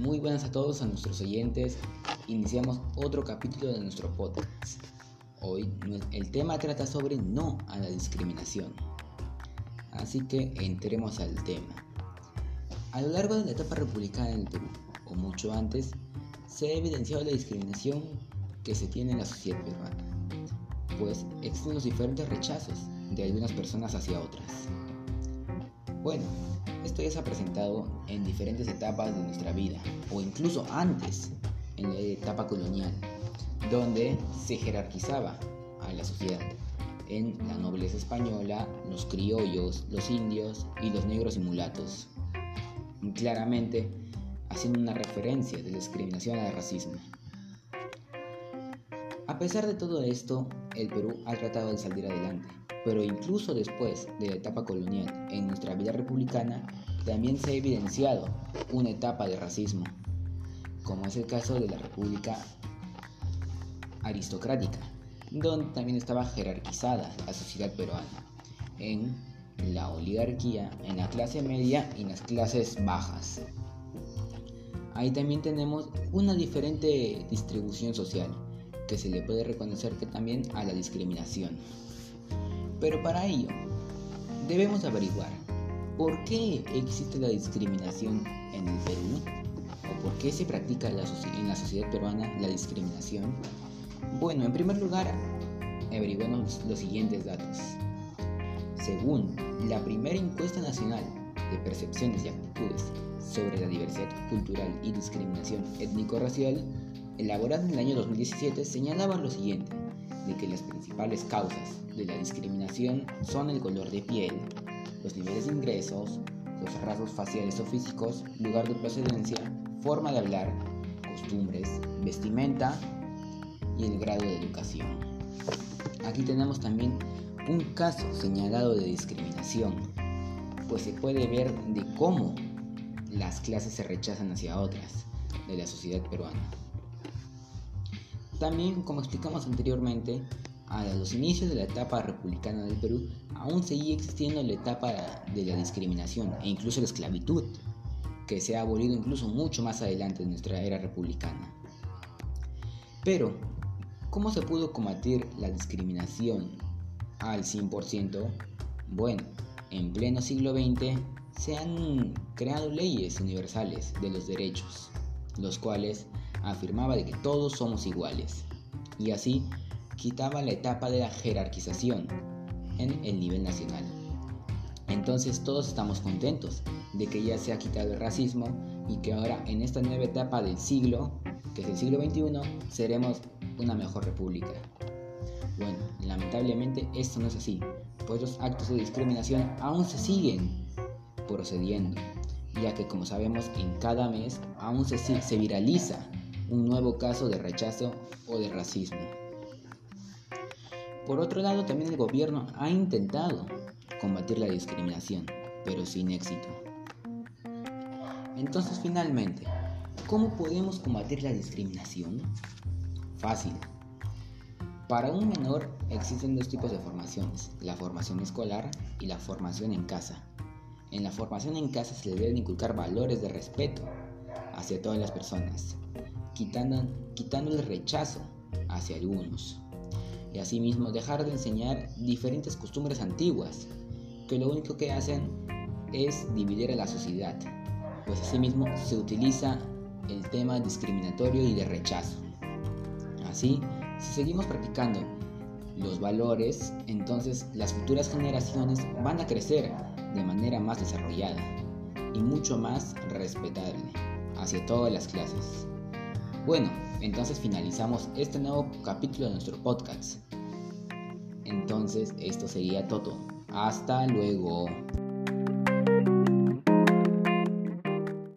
Muy buenas a todos a nuestros oyentes. Iniciamos otro capítulo de nuestro podcast. Hoy el tema trata sobre no a la discriminación. Así que entremos al tema. A lo largo de la etapa republicana en el Perú, o mucho antes, se ha evidenciado la discriminación que se tiene en la sociedad peruana, pues existen los diferentes rechazos de algunas personas hacia otras. Bueno, esto ya se ha presentado en diferentes etapas de nuestra vida, o incluso antes, en la etapa colonial, donde se jerarquizaba a la sociedad en la nobleza española, los criollos, los indios y los negros y mulatos. Claramente haciendo una referencia de discriminación al racismo. A pesar de todo esto, el Perú ha tratado de salir adelante, pero incluso después de la etapa colonial en nuestra vida republicana, también se ha evidenciado una etapa de racismo, como es el caso de la República aristocrática, donde también estaba jerarquizada la sociedad peruana en la oligarquía, en la clase media y en las clases bajas. Ahí también tenemos una diferente distribución social que se le puede reconocer que también a la discriminación. Pero para ello, debemos averiguar por qué existe la discriminación en el Perú o por qué se practica en la sociedad peruana la discriminación. Bueno, en primer lugar, averiguemos los siguientes datos. Según la primera encuesta nacional de percepciones y actitudes sobre la diversidad cultural y discriminación étnico-racial, elaborada en el año 2017, señalaba lo siguiente, de que las principales causas de la discriminación son el color de piel, los niveles de ingresos, los rasgos faciales o físicos, lugar de procedencia, forma de hablar, costumbres, vestimenta y el grado de educación. Aquí tenemos también un caso señalado de discriminación, pues se puede ver de cómo las clases se rechazan hacia otras de la sociedad peruana. También, como explicamos anteriormente, a los inicios de la etapa republicana del Perú, aún seguía existiendo la etapa de la discriminación e incluso la esclavitud, que se ha abolido incluso mucho más adelante en nuestra era republicana. Pero, ¿cómo se pudo combatir la discriminación al 100%? Bueno, en pleno siglo XX se han creado leyes universales de los derechos, los cuales afirmaba de que todos somos iguales, y así quitaba la etapa de la jerarquización en el nivel nacional. Entonces todos estamos contentos de que ya se ha quitado el racismo y que ahora en esta nueva etapa del siglo, que es el siglo XXI, seremos una mejor república. Bueno, lamentablemente esto no es así, pues los actos de discriminación aún se siguen procediendo, ya que como sabemos en cada mes aún se, se viraliza un nuevo caso de rechazo o de racismo. Por otro lado, también el gobierno ha intentado combatir la discriminación, pero sin éxito. Entonces, finalmente, ¿cómo podemos combatir la discriminación? Fácil. Para un menor existen dos tipos de formaciones, la formación escolar y la formación en casa. En la formación en casa se le deben inculcar valores de respeto hacia todas las personas, quitando, el rechazo hacia algunos. Y asimismo dejar de enseñar diferentes costumbres antiguas, que lo único que hacen es dividir a la sociedad, pues asimismo se utiliza el tema discriminatorio y de rechazo. Así, si seguimos practicando los valores, entonces las futuras generaciones van a crecer de manera más desarrollada y mucho más respetable hacia todas las clases. Bueno, entonces finalizamos este nuevo capítulo de nuestro podcast. Entonces esto sería todo. Hasta luego.